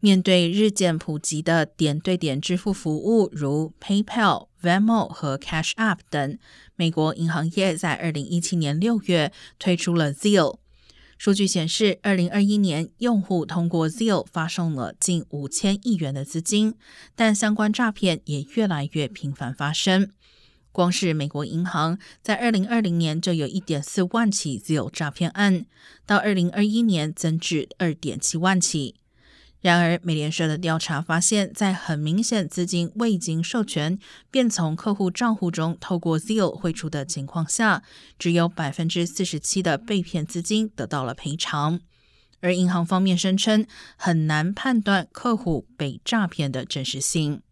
面对日渐普及的点对点支付服务，如 PayPal、Venmo 和 Cash App 等，美国银行业在二零一七年六月推出了 Zeal。数据显示，二零二一年用户通过 Zeal 发送了近五千亿元的资金，但相关诈骗也越来越频繁发生。光是美国银行在二零二零年就有一点四万起 Zeal 诈骗案，到二零二一年增至二点七万起。然而，美联社的调查发现，在很明显资金未经授权便从客户账户中透过 Zeal 汇出的情况下，只有百分之四十七的被骗资金得到了赔偿。而银行方面声称，很难判断客户被诈骗的真实性。